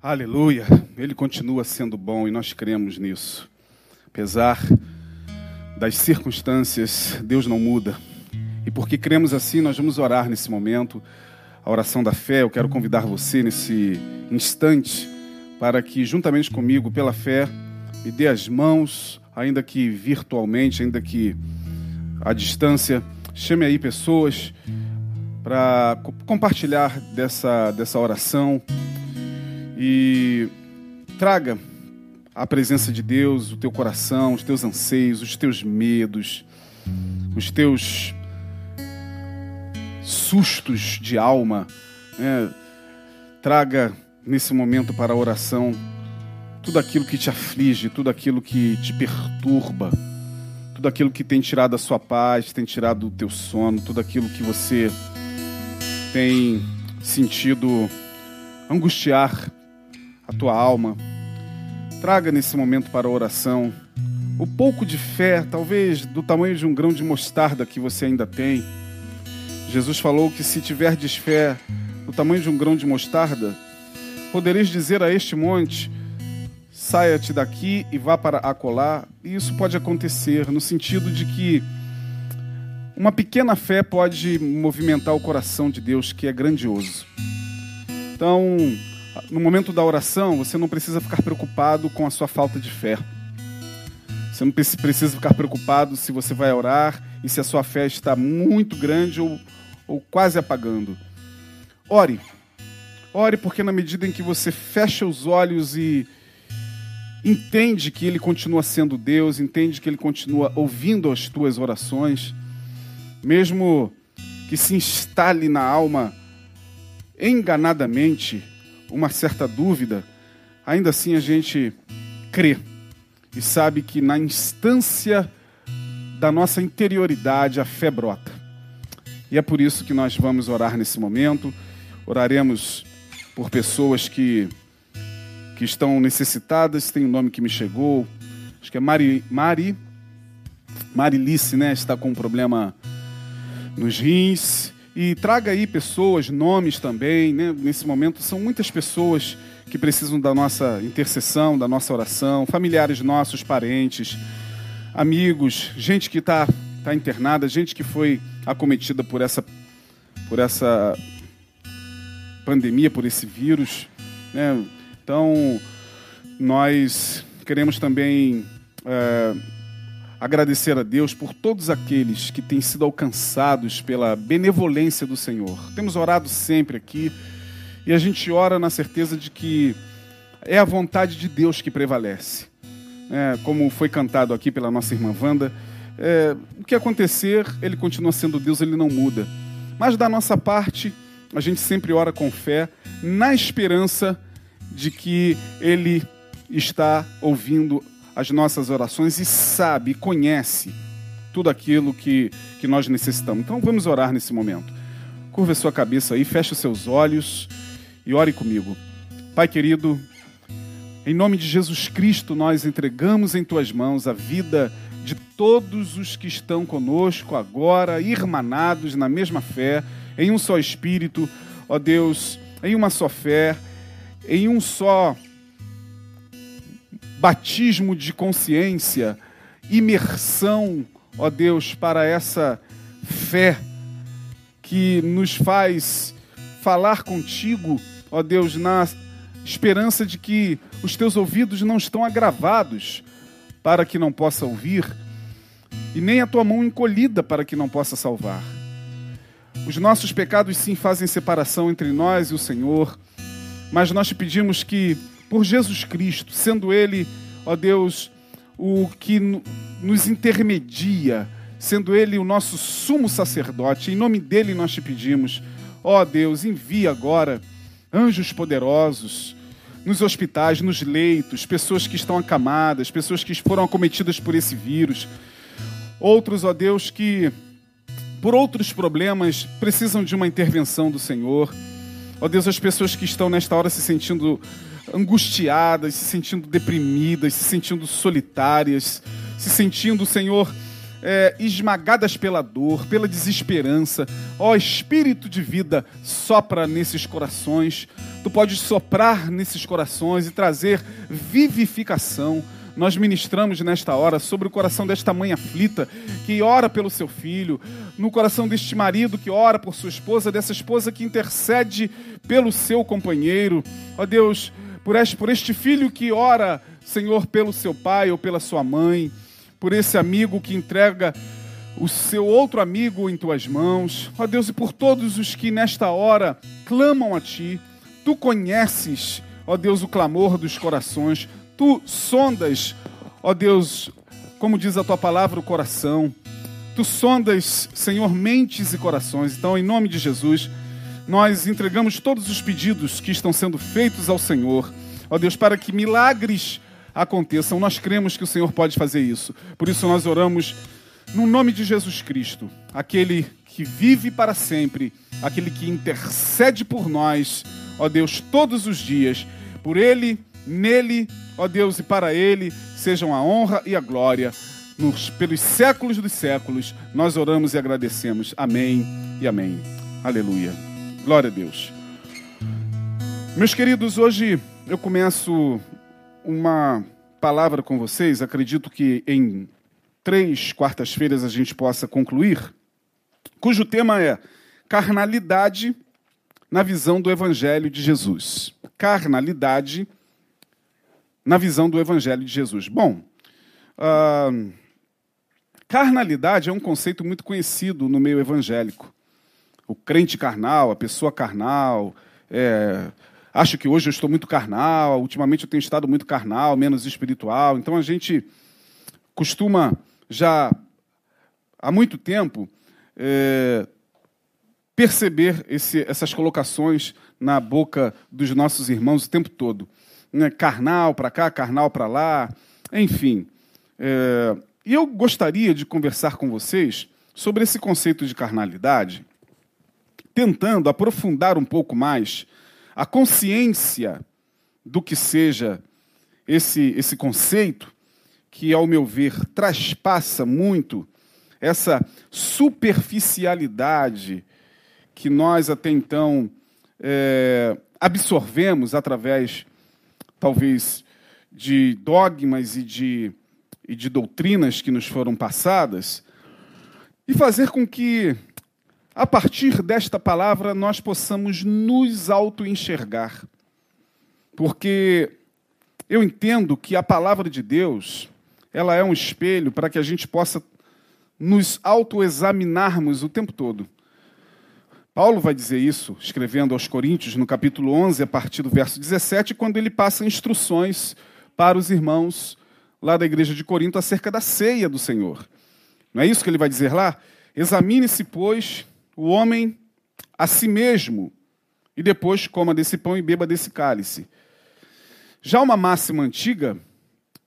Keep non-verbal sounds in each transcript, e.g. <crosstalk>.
Aleluia. Ele continua sendo bom e nós cremos nisso. Apesar das circunstâncias, Deus não muda. E porque cremos assim, nós vamos orar nesse momento, a oração da fé. Eu quero convidar você nesse instante para que, juntamente comigo, pela fé, me dê as mãos, ainda que virtualmente, ainda que à distância. Chame aí pessoas para compartilhar dessa, dessa oração e traga a presença de Deus, o teu coração, os teus anseios, os teus medos, os teus sustos de alma. Né? Traga nesse momento para a oração tudo aquilo que te aflige, tudo aquilo que te perturba, tudo aquilo que tem tirado a sua paz, tem tirado o teu sono, tudo aquilo que você tem sentido angustiar a tua alma. Traga nesse momento para a oração o pouco de fé, talvez do tamanho de um grão de mostarda que você ainda tem. Jesus falou que se tiverdes fé do tamanho de um grão de mostarda, podereis dizer a este monte: saia-te daqui e vá para acolá. E isso pode acontecer no sentido de que uma pequena fé pode movimentar o coração de Deus, que é grandioso. Então, no momento da oração, você não precisa ficar preocupado com a sua falta de fé. Você não precisa ficar preocupado se você vai orar e se a sua fé está muito grande ou, ou quase apagando. Ore. Ore porque na medida em que você fecha os olhos e entende que Ele continua sendo Deus, entende que Ele continua ouvindo as tuas orações, mesmo que se instale na alma enganadamente uma certa dúvida, ainda assim a gente crê e sabe que na instância da nossa interioridade a fé brota. E é por isso que nós vamos orar nesse momento. Oraremos por pessoas que, que estão necessitadas. Tem um nome que me chegou. Acho que é Mari, Mari Marilice, né? Está com um problema nos rins. E traga aí pessoas, nomes também, né? Nesse momento são muitas pessoas que precisam da nossa intercessão, da nossa oração, familiares nossos, parentes, amigos, gente que está tá internada, gente que foi acometida por essa, por essa pandemia, por esse vírus. Né? Então, nós queremos também. É, agradecer a Deus por todos aqueles que têm sido alcançados pela benevolência do Senhor. Temos orado sempre aqui e a gente ora na certeza de que é a vontade de Deus que prevalece. É, como foi cantado aqui pela nossa irmã Wanda, é, o que acontecer, ele continua sendo Deus, ele não muda. Mas da nossa parte, a gente sempre ora com fé, na esperança de que ele está ouvindo as nossas orações e sabe, conhece tudo aquilo que, que nós necessitamos. Então vamos orar nesse momento. Curva sua cabeça aí, feche seus olhos e ore comigo. Pai querido, em nome de Jesus Cristo, nós entregamos em tuas mãos a vida de todos os que estão conosco agora, irmanados na mesma fé, em um só espírito, ó Deus, em uma só fé, em um só batismo de consciência, imersão, ó Deus, para essa fé que nos faz falar contigo, ó Deus, na esperança de que os teus ouvidos não estão agravados para que não possa ouvir, e nem a tua mão encolhida para que não possa salvar. Os nossos pecados sim fazem separação entre nós e o Senhor, mas nós te pedimos que por Jesus Cristo, sendo Ele, ó Deus, o que nos intermedia, sendo Ele o nosso sumo sacerdote. Em nome dele nós te pedimos, ó Deus, envia agora anjos poderosos nos hospitais, nos leitos, pessoas que estão acamadas, pessoas que foram acometidas por esse vírus. Outros, ó Deus, que por outros problemas precisam de uma intervenção do Senhor. Ó Deus, as pessoas que estão nesta hora se sentindo angustiadas, se sentindo deprimidas, se sentindo solitárias, se sentindo, Senhor, é, esmagadas pela dor, pela desesperança. Ó Espírito de vida, sopra nesses corações. Tu podes soprar nesses corações e trazer vivificação. Nós ministramos nesta hora sobre o coração desta mãe aflita que ora pelo seu filho, no coração deste marido que ora por sua esposa, dessa esposa que intercede pelo seu companheiro. Ó Deus, por este, por este filho que ora, Senhor, pelo seu pai ou pela sua mãe por esse amigo que entrega o seu outro amigo em tuas mãos. Ó Deus, e por todos os que nesta hora clamam a ti. Tu conheces, ó Deus, o clamor dos corações. Tu sondas, ó Deus, como diz a tua palavra, o coração. Tu sondas, Senhor, mentes e corações. Então, em nome de Jesus, nós entregamos todos os pedidos que estão sendo feitos ao Senhor. Ó Deus, para que milagres aconteçam. Nós cremos que o Senhor pode fazer isso. Por isso nós oramos no nome de Jesus Cristo, aquele que vive para sempre, aquele que intercede por nós, ó Deus, todos os dias. Por ele, nele, ó Deus, e para ele sejam a honra e a glória nos, pelos séculos dos séculos. Nós oramos e agradecemos. Amém e amém. Aleluia. Glória a Deus. Meus queridos, hoje eu começo uma palavra com vocês. Acredito que em três quartas-feiras a gente possa concluir, cujo tema é carnalidade na visão do Evangelho de Jesus. Carnalidade na visão do Evangelho de Jesus. Bom, uh, carnalidade é um conceito muito conhecido no meio evangélico. O crente carnal, a pessoa carnal, é, acho que hoje eu estou muito carnal, ultimamente eu tenho estado muito carnal, menos espiritual. Então a gente costuma já há muito tempo é, perceber esse, essas colocações na boca dos nossos irmãos o tempo todo. Né? Carnal para cá, carnal para lá, enfim. É, e eu gostaria de conversar com vocês sobre esse conceito de carnalidade, tentando aprofundar um pouco mais a consciência do que seja esse, esse conceito, que, ao meu ver, traspassa muito essa superficialidade que nós até então é, absorvemos através, talvez, de dogmas e de, e de doutrinas que nos foram passadas, e fazer com que a partir desta palavra, nós possamos nos auto-enxergar. Porque eu entendo que a palavra de Deus, ela é um espelho para que a gente possa nos autoexaminarmos o tempo todo. Paulo vai dizer isso, escrevendo aos Coríntios, no capítulo 11, a partir do verso 17, quando ele passa instruções para os irmãos lá da igreja de Corinto acerca da ceia do Senhor. Não é isso que ele vai dizer lá? Examine-se, pois, o homem a si mesmo, e depois coma desse pão e beba desse cálice. Já uma máxima antiga,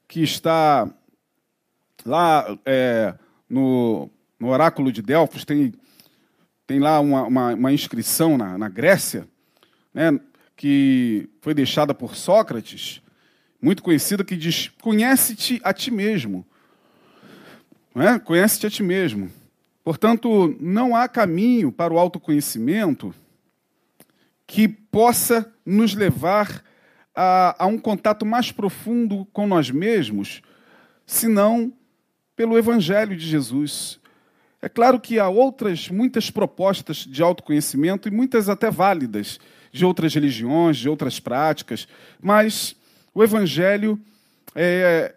que está lá é, no, no, oráculo de Delfos, tem, tem lá uma, uma, uma inscrição na, na Grécia, né, que foi deixada por Sócrates, muito conhecida, que diz: Conhece-te a ti mesmo. É? Conhece-te a ti mesmo. Portanto, não há caminho para o autoconhecimento que possa nos levar a, a, um contato mais profundo com nós mesmos, senão pelo Evangelho de Jesus. É claro que há outras, muitas propostas de autoconhecimento, e muitas até válidas, de outras religiões, de outras práticas, mas o Evangelho é,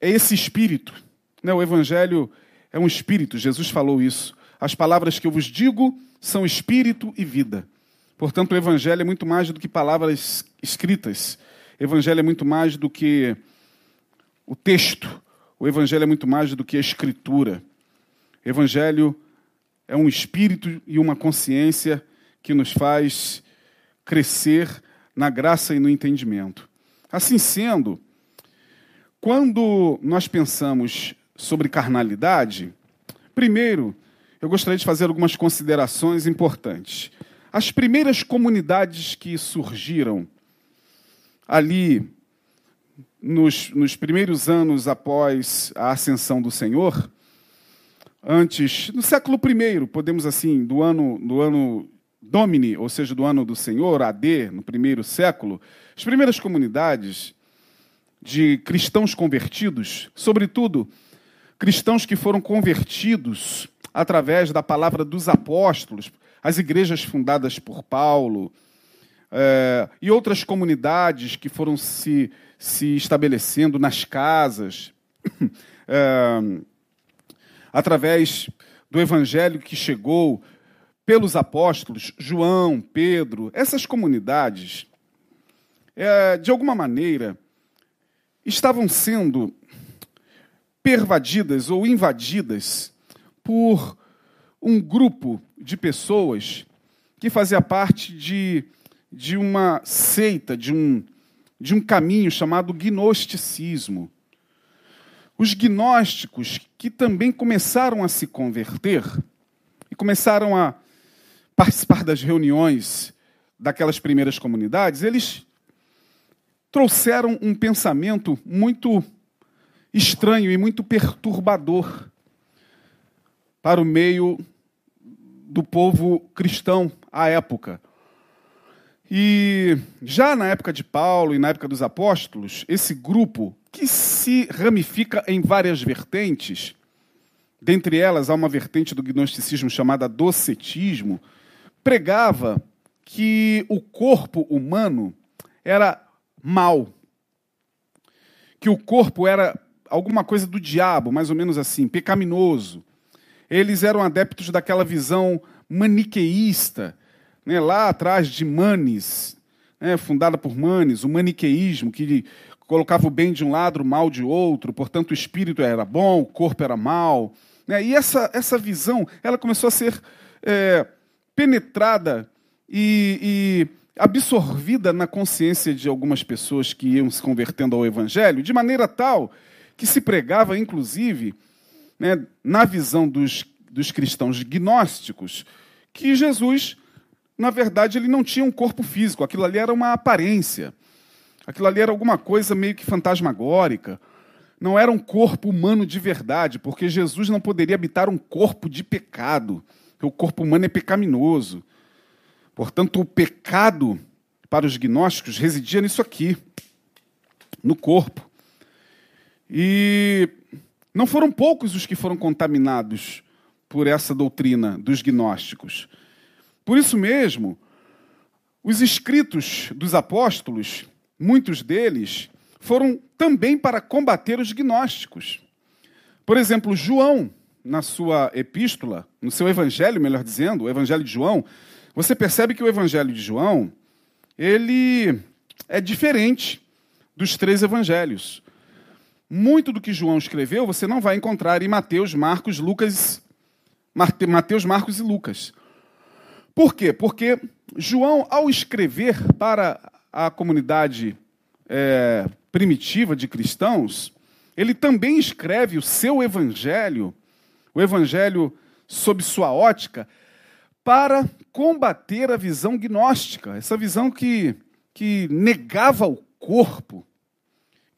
é esse espírito. Né? O Evangelho é um espírito, Jesus falou isso. As palavras que eu vos digo são espírito e vida. Portanto, o evangelho é muito mais do que palavras escritas. O evangelho é muito mais do que o texto. O evangelho é muito mais do que a escritura. O evangelho é um espírito e uma consciência que nos faz crescer na graça e no entendimento. Assim sendo, quando nós pensamos sobre carnalidade, primeiro, eu gostaria de fazer algumas considerações importantes. As primeiras comunidades que surgiram ali nos, nos primeiros anos após a ascensão do Senhor, antes, no século I, podemos assim, do ano, do ano Domini, ou seja, do ano do Senhor, AD, no primeiro século, as primeiras comunidades de cristãos convertidos, sobretudo cristãos que foram convertidos através da palavra dos apóstolos, as igrejas fundadas por Paulo, é, e outras comunidades que foram se, se estabelecendo nas casas, <coughs> é, através do evangelho que chegou pelos apóstolos, João, Pedro, essas comunidades, é, de alguma maneira, estavam sendo pervadidas ou invadidas por um grupo de pessoas que fazia parte de, de uma seita, de um, de um caminho chamado gnosticismo. Os gnósticos, que também começaram a se converter e começaram a participar das reuniões daquelas primeiras comunidades, eles trouxeram um pensamento muito estranho e muito perturbador para o meio do povo cristão à época. E já na época de Paulo e na época dos apóstolos, esse grupo, que se ramifica em várias vertentes, dentre elas há uma vertente do gnosticismo chamada docetismo, pregava que o corpo humano era mal, que o corpo era alguma coisa do diabo, mais ou menos assim, pecaminoso. Eles eram adeptos daquela visão maniqueísta, né, lá atrás de Manes, né, fundada por Manes, o maniqueísmo, que colocava o bem de um lado, o mal de outro, portanto o espírito era bom, o corpo era mal. Né, e essa, essa visão ela começou a ser é, penetrada e, e absorvida na consciência de algumas pessoas que iam se convertendo ao Evangelho, de maneira tal que se pregava, inclusive, né, na visão dos, dos cristãos gnósticos, que Jesus, na verdade, ele não tinha um corpo físico, aquilo ali era uma aparência, aquilo ali era alguma coisa meio que fantasmagórica, não era um corpo humano de verdade, porque Jesus não poderia habitar um corpo de pecado que o corpo humano é pecaminoso. Portanto, o pecado para os gnósticos residia nisso aqui, no corpo. E não foram poucos os que foram contaminados por essa doutrina dos gnósticos. Por isso mesmo, os escritos dos apóstolos, muitos deles, foram também para combater os gnósticos. Por exemplo, João, na sua epístola, no seu evangelho, melhor dizendo, o evangelho de João, você percebe que o evangelho de João, ele é diferente dos três evangelhos. Muito do que João escreveu você não vai encontrar em Mateus, Marcos, Lucas, Mateus, Marcos e Lucas. Por quê? Porque João, ao escrever para a comunidade é, primitiva de cristãos, ele também escreve o seu evangelho o evangelho sob sua ótica, para combater a visão gnóstica, essa visão que, que negava o corpo,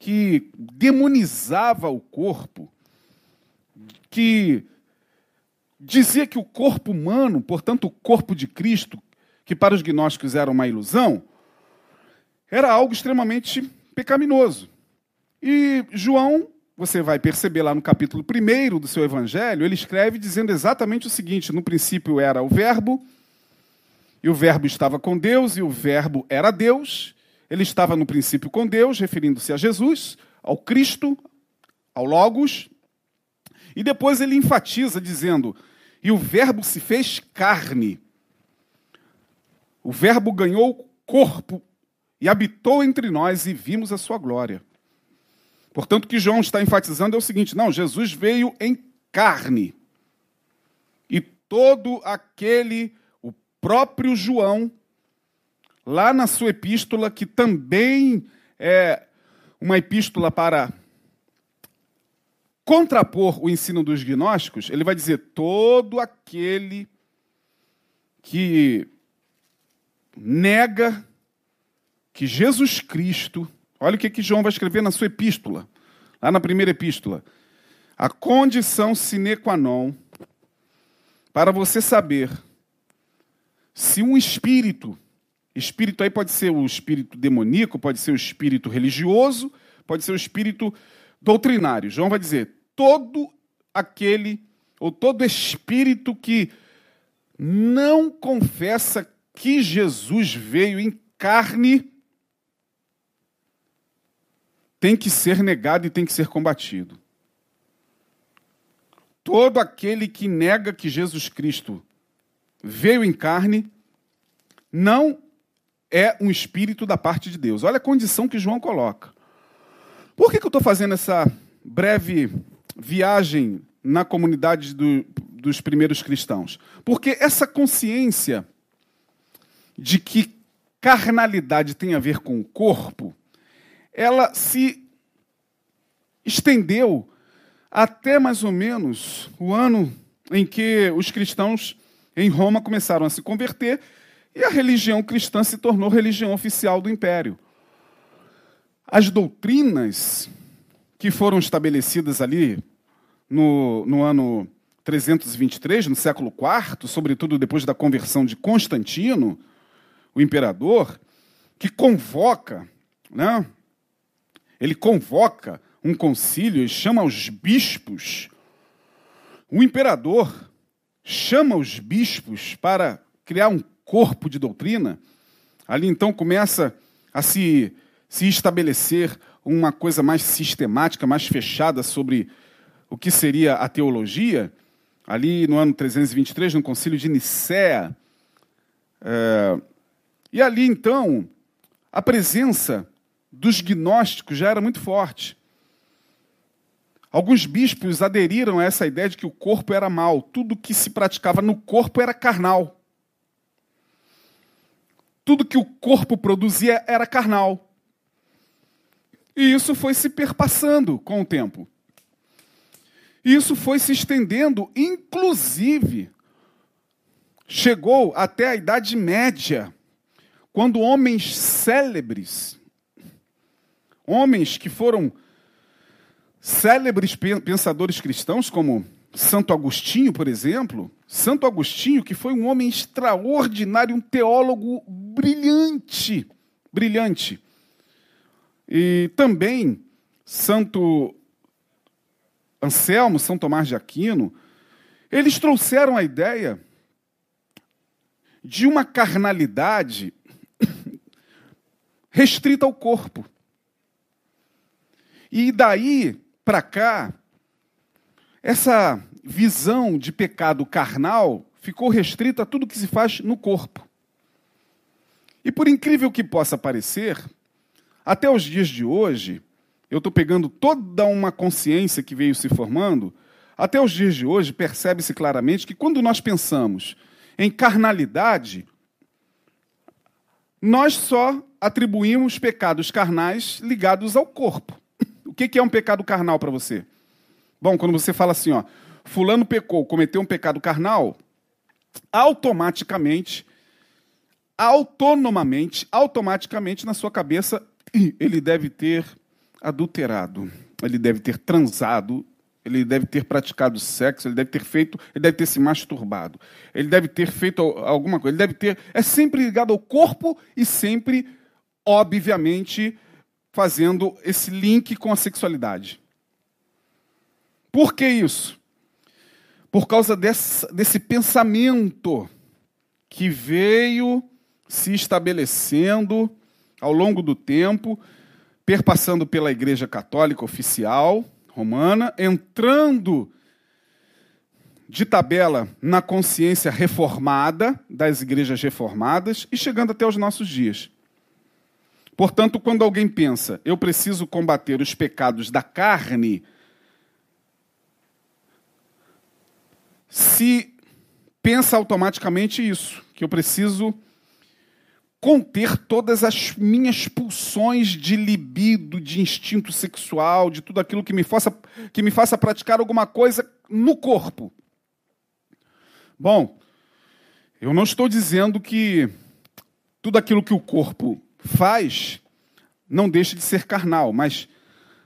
que demonizava o corpo, que dizia que o corpo humano, portanto o corpo de Cristo, que para os gnósticos era uma ilusão, era algo extremamente pecaminoso. E João você vai perceber lá no capítulo 1 do seu evangelho, ele escreve dizendo exatamente o seguinte: no princípio era o Verbo, e o Verbo estava com Deus, e o Verbo era Deus. Ele estava no princípio com Deus, referindo-se a Jesus, ao Cristo, ao Logos. E depois ele enfatiza dizendo: e o Verbo se fez carne. O Verbo ganhou corpo e habitou entre nós e vimos a sua glória. Portanto, o que João está enfatizando é o seguinte: não, Jesus veio em carne. E todo aquele, o próprio João, lá na sua epístola, que também é uma epístola para contrapor o ensino dos gnósticos, ele vai dizer: todo aquele que nega que Jesus Cristo Olha o que, que João vai escrever na sua epístola, lá na primeira epístola. A condição sine qua non para você saber se um espírito, espírito aí pode ser o espírito demoníaco, pode ser o espírito religioso, pode ser o espírito doutrinário. João vai dizer: todo aquele ou todo espírito que não confessa que Jesus veio em carne tem que ser negado e tem que ser combatido. Todo aquele que nega que Jesus Cristo veio em carne não é um espírito da parte de Deus. Olha a condição que João coloca. Por que, que eu estou fazendo essa breve viagem na comunidade do, dos primeiros cristãos? Porque essa consciência de que carnalidade tem a ver com o corpo, ela se estendeu até mais ou menos o ano em que os cristãos em Roma começaram a se converter e a religião cristã se tornou religião oficial do império. As doutrinas que foram estabelecidas ali no, no ano 323, no século IV, sobretudo depois da conversão de Constantino, o imperador, que convoca, né? ele convoca um concílio e chama os bispos. O imperador chama os bispos para criar um corpo de doutrina. Ali então começa a se, se estabelecer uma coisa mais sistemática, mais fechada sobre o que seria a teologia. Ali no ano 323, no concílio de Nicéa. É, e ali então, a presença dos gnósticos já era muito forte. Alguns bispos aderiram a essa ideia de que o corpo era mal, tudo que se praticava no corpo era carnal. Tudo que o corpo produzia era carnal. E isso foi se perpassando com o tempo. E isso foi se estendendo, inclusive, chegou até a Idade Média, quando homens célebres, homens que foram célebres pensadores cristãos, como Santo Agostinho, por exemplo, Santo Agostinho, que foi um homem extraordinário, um teólogo brilhante, brilhante. E também Santo Anselmo, São Tomás de Aquino, eles trouxeram a ideia de uma carnalidade restrita ao corpo. E daí para cá, essa visão de pecado carnal ficou restrita a tudo que se faz no corpo. E por incrível que possa parecer, até os dias de hoje, eu estou pegando toda uma consciência que veio se formando, até os dias de hoje percebe-se claramente que quando nós pensamos em carnalidade, nós só atribuímos pecados carnais ligados ao corpo. <laughs> O que é um pecado carnal para você? Bom, quando você fala assim, ó, fulano pecou, cometeu um pecado carnal, automaticamente, autonomamente, automaticamente na sua cabeça, ele deve ter adulterado, ele deve ter transado, ele deve ter praticado sexo, ele deve ter feito, ele deve ter se masturbado, ele deve ter feito alguma coisa, ele deve ter. É sempre ligado ao corpo e sempre, obviamente, fazendo esse link com a sexualidade. Por que isso? Por causa desse, desse pensamento que veio se estabelecendo ao longo do tempo, perpassando pela Igreja Católica oficial romana, entrando de tabela na consciência reformada das igrejas reformadas e chegando até os nossos dias. Portanto, quando alguém pensa, eu preciso combater os pecados da carne, se pensa automaticamente isso, que eu preciso conter todas as minhas pulsões de libido, de instinto sexual, de tudo aquilo que me faça, que me faça praticar alguma coisa no corpo. Bom, eu não estou dizendo que tudo aquilo que o corpo faz não deixa de ser carnal. Mas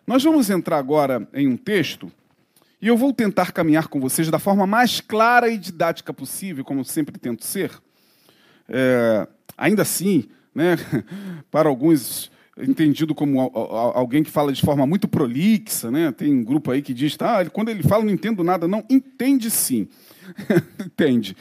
nós vamos entrar agora em um texto E eu vou tentar caminhar com vocês da forma mais clara e didática possível, como sempre tento ser. É, ainda assim, né, <laughs> para alguns entendido como alguém que fala de forma muito prolixa, né? Tem um grupo aí que diz, ah, quando ele fala não entendo nada, não entende sim, <laughs> entende.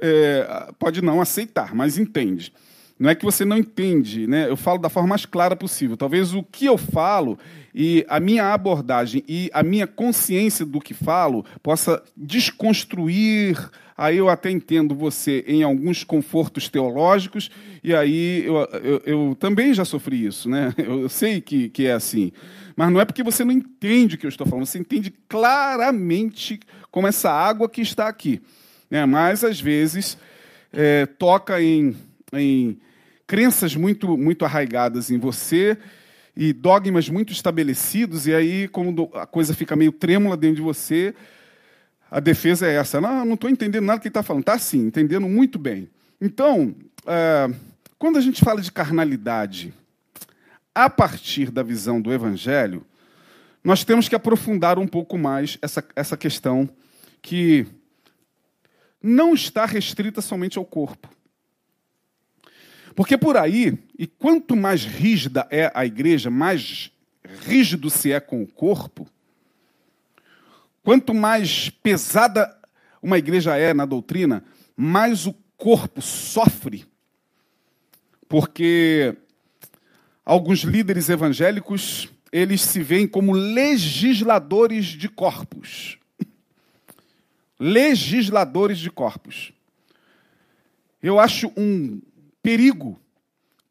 É, pode não aceitar, mas entende. Não é que você não entende, né? Eu falo da forma mais clara possível. Talvez o que eu falo e a minha abordagem e a minha consciência do que falo possa desconstruir. Aí eu até entendo você em alguns confortos teológicos, e aí eu, eu, eu também já sofri isso, né? <laughs> Eu sei que, que é assim. Mas não é porque você não entende o que eu estou falando, você entende claramente como essa água que está aqui. Né? Mas, às vezes, é, toca em, em crenças muito, muito arraigadas em você e dogmas muito estabelecidos, e aí, como a coisa fica meio trêmula dentro de você, a defesa é essa. Não, não estou entendendo nada que ele está falando. Está sim, entendendo muito bem. Então, é, quando a gente fala de carnalidade a partir da visão do Evangelho, nós temos que aprofundar um pouco mais essa, essa questão que não está restrita somente ao corpo. Porque por aí, e quanto mais rígida é a igreja, mais rígido se é com o corpo, quanto mais pesada uma igreja é na doutrina, mais o corpo sofre. Porque alguns líderes evangélicos, eles se veem como legisladores de corpos. <laughs> legisladores de corpos. Eu acho um perigo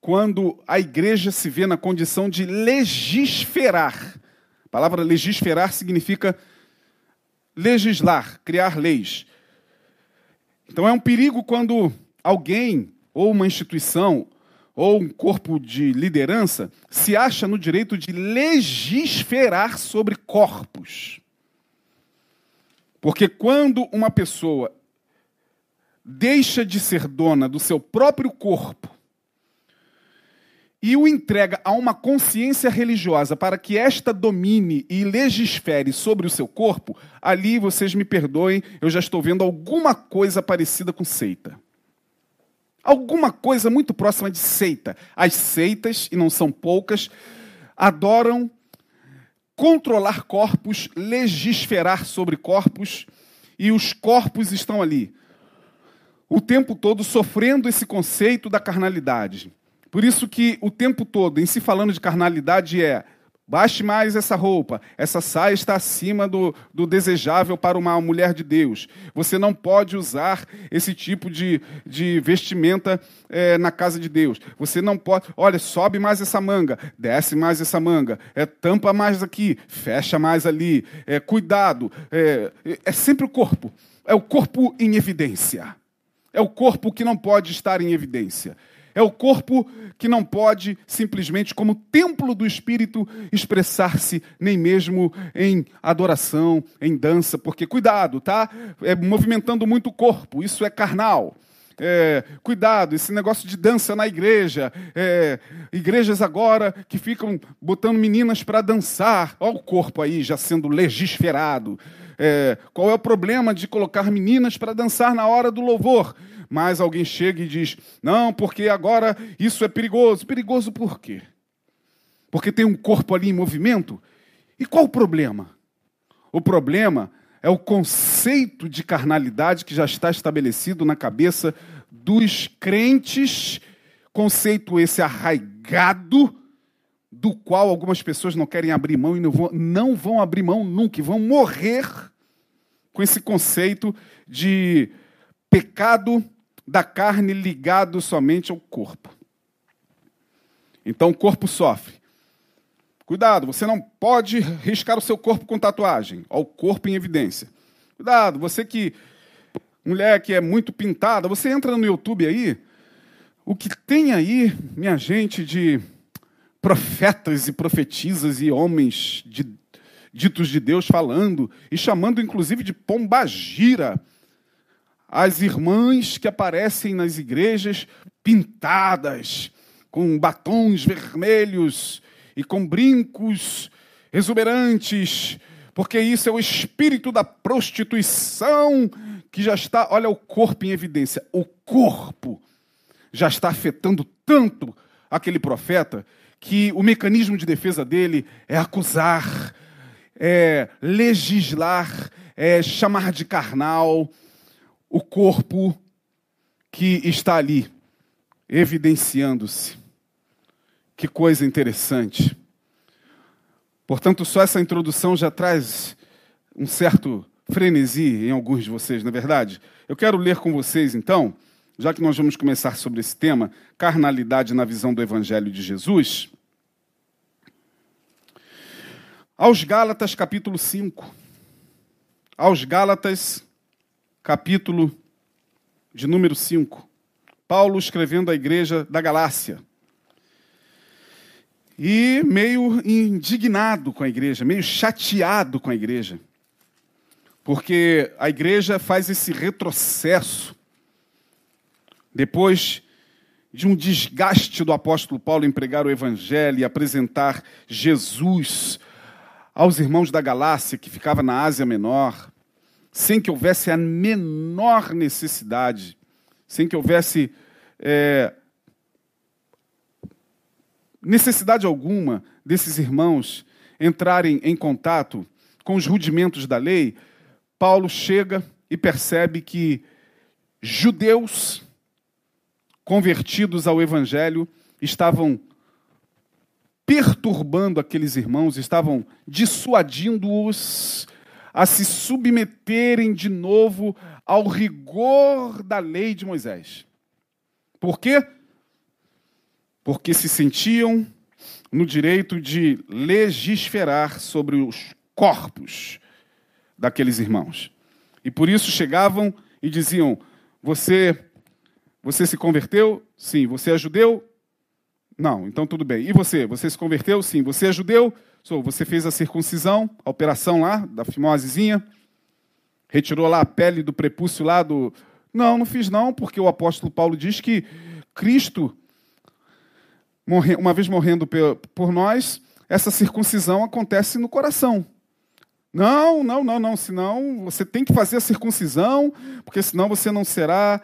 quando a igreja se vê na condição de legisferar. A palavra legisferar significa legislar, criar leis. Então é um perigo quando alguém, ou uma instituição, ou um corpo de liderança se acha no direito de legisferar sobre corpos. Porque quando uma pessoa deixa de ser dona do seu próprio corpo e o entrega a uma consciência religiosa para que esta domine e legisfere sobre o seu corpo, ali vocês me perdoem, eu já estou vendo alguma coisa parecida com seita. Alguma coisa muito próxima de seita. As seitas, e não são poucas, adoram controlar corpos, legisferar sobre corpos, e os corpos estão ali o tempo todo sofrendo esse conceito da carnalidade. Por isso que o tempo todo, em se falando de carnalidade, é baixe mais essa roupa, essa saia está acima do, do desejável para uma mulher de Deus. Você não pode usar esse tipo de, de vestimenta é, na casa de Deus. Você não pode, olha, sobe mais essa manga, desce mais essa manga, é, tampa mais aqui, fecha mais ali, é, cuidado. É, é sempre o corpo, é o corpo em evidência. É o corpo que não pode estar em evidência. É o corpo que não pode simplesmente, como templo do Espírito, expressar-se nem mesmo em adoração, em dança, porque cuidado, tá? É movimentando muito o corpo, isso é carnal. É, cuidado, esse negócio de dança na igreja, é, igrejas agora que ficam botando meninas para dançar, olha o corpo aí já sendo legisferado. É, qual é o problema de colocar meninas para dançar na hora do louvor? Mas alguém chega e diz: não, porque agora isso é perigoso. Perigoso por quê? Porque tem um corpo ali em movimento? E qual o problema? O problema é o conceito de carnalidade que já está estabelecido na cabeça dos crentes, conceito esse arraigado, do qual algumas pessoas não querem abrir mão e não vão, não vão abrir mão nunca, vão morrer com esse conceito de pecado da carne ligado somente ao corpo. Então o corpo sofre. Cuidado, você não pode riscar o seu corpo com tatuagem. Olha o corpo em evidência. Cuidado, você que. Mulher que é muito pintada, você entra no YouTube aí. O que tem aí, minha gente, de profetas e profetisas e homens de, ditos de Deus falando e chamando inclusive de pombagira as irmãs que aparecem nas igrejas pintadas com batons vermelhos e com brincos exuberantes, porque isso é o espírito da prostituição que já está, olha o corpo em evidência, o corpo já está afetando tanto aquele profeta que o mecanismo de defesa dele é acusar, é legislar, é chamar de carnal o corpo que está ali, evidenciando-se. Que coisa interessante. Portanto, só essa introdução já traz um certo frenesi em alguns de vocês, não é verdade? Eu quero ler com vocês, então, já que nós vamos começar sobre esse tema, carnalidade na visão do Evangelho de Jesus. Aos Gálatas, capítulo 5. Aos Gálatas, capítulo de número 5. Paulo escrevendo à igreja da Galácia. E meio indignado com a igreja, meio chateado com a igreja. Porque a igreja faz esse retrocesso depois de um desgaste do apóstolo Paulo em pregar o evangelho e apresentar Jesus aos irmãos da Galácia, que ficava na Ásia Menor, sem que houvesse a menor necessidade, sem que houvesse é, necessidade alguma desses irmãos entrarem em contato com os rudimentos da lei, Paulo chega e percebe que judeus convertidos ao evangelho estavam perturbando aqueles irmãos, estavam dissuadindo-os a se submeterem de novo ao rigor da lei de Moisés. Por quê? Porque se sentiam no direito de legisferar sobre os corpos daqueles irmãos. E por isso chegavam e diziam: Você você se converteu? Sim. Você é judeu? Não, então tudo bem. E você? Você se converteu? Sim. Você é judeu? Sou. Você fez a circuncisão, a operação lá, da fimosezinha? Retirou lá a pele do prepúcio lá do. Não, não fiz não, porque o apóstolo Paulo diz que Cristo, uma vez morrendo por nós, essa circuncisão acontece no coração. Não, não, não, não. Senão você tem que fazer a circuncisão, porque senão você não será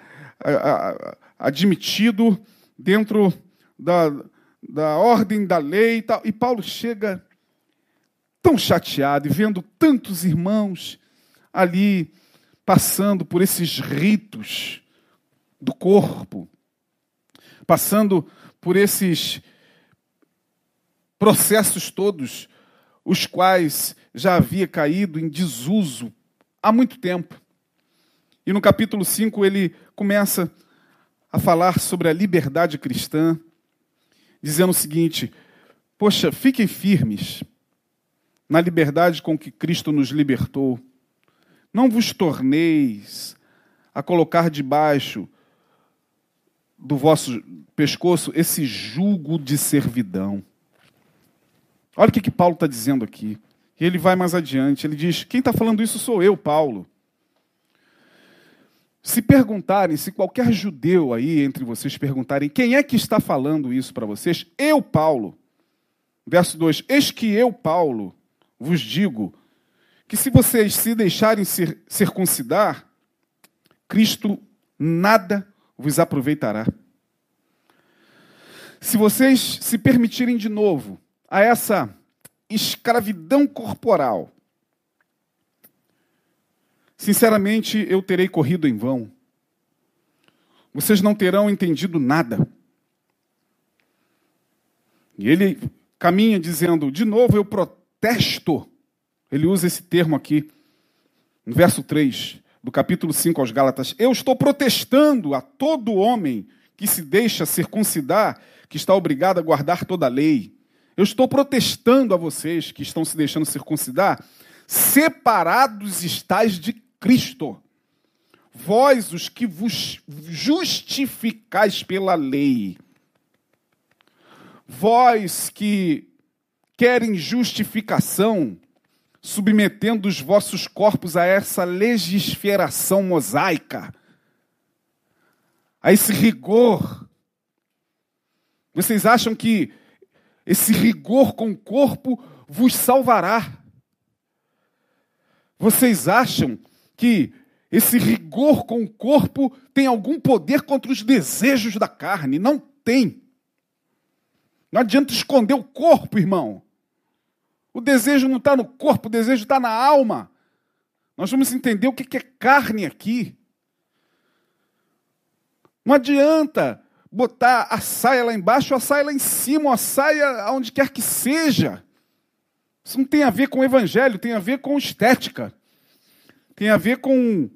admitido dentro da, da ordem da lei e tal. E Paulo chega tão chateado e vendo tantos irmãos ali passando por esses ritos do corpo, passando por esses processos todos, os quais já havia caído em desuso há muito tempo. E no capítulo 5 ele começa a falar sobre a liberdade cristã, dizendo o seguinte: Poxa, fiquem firmes na liberdade com que Cristo nos libertou. Não vos torneis a colocar debaixo do vosso pescoço esse jugo de servidão. Olha o que, que Paulo está dizendo aqui. E ele vai mais adiante. Ele diz: Quem está falando isso sou eu, Paulo. Se perguntarem, se qualquer judeu aí entre vocês perguntarem quem é que está falando isso para vocês, eu, Paulo. Verso 2: Eis que eu, Paulo, vos digo que se vocês se deixarem circuncidar, Cristo nada vos aproveitará. Se vocês se permitirem de novo a essa escravidão corporal, Sinceramente, eu terei corrido em vão. Vocês não terão entendido nada. E ele caminha dizendo: de novo eu protesto. Ele usa esse termo aqui, no verso 3 do capítulo 5 aos Gálatas. Eu estou protestando a todo homem que se deixa circuncidar, que está obrigado a guardar toda a lei. Eu estou protestando a vocês que estão se deixando circuncidar, separados estáis de Cristo. Vós, os que vos justificais pela lei, vós que querem justificação, submetendo os vossos corpos a essa legislação mosaica, a esse rigor. Vocês acham que esse rigor com o corpo vos salvará? Vocês acham que esse rigor com o corpo tem algum poder contra os desejos da carne? Não tem. Não adianta esconder o corpo, irmão. O desejo não está no corpo, o desejo está na alma. Nós vamos entender o que é carne aqui. Não adianta botar a saia lá embaixo, a saia lá em cima, a saia aonde quer que seja. Isso não tem a ver com o evangelho, tem a ver com estética. Tem a ver com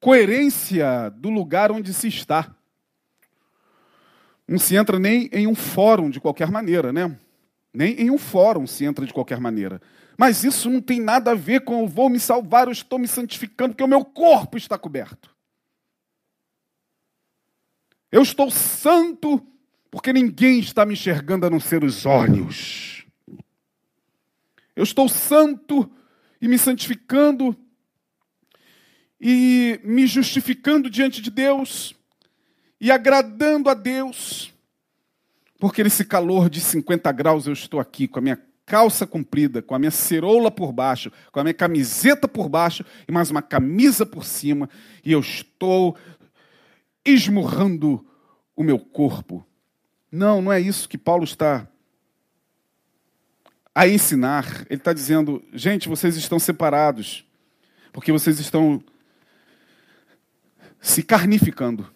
coerência do lugar onde se está. Não se entra nem em um fórum de qualquer maneira, né? Nem em um fórum se entra de qualquer maneira. Mas isso não tem nada a ver com eu vou me salvar, eu estou me santificando, porque o meu corpo está coberto. Eu estou santo porque ninguém está me enxergando a não ser os olhos. Eu estou santo e me santificando e me justificando diante de Deus e agradando a Deus, porque nesse calor de 50 graus eu estou aqui com a minha calça comprida, com a minha ceroula por baixo, com a minha camiseta por baixo e mais uma camisa por cima, e eu estou esmurrando o meu corpo. Não, não é isso que Paulo está a ensinar. Ele está dizendo, gente, vocês estão separados, porque vocês estão se carnificando.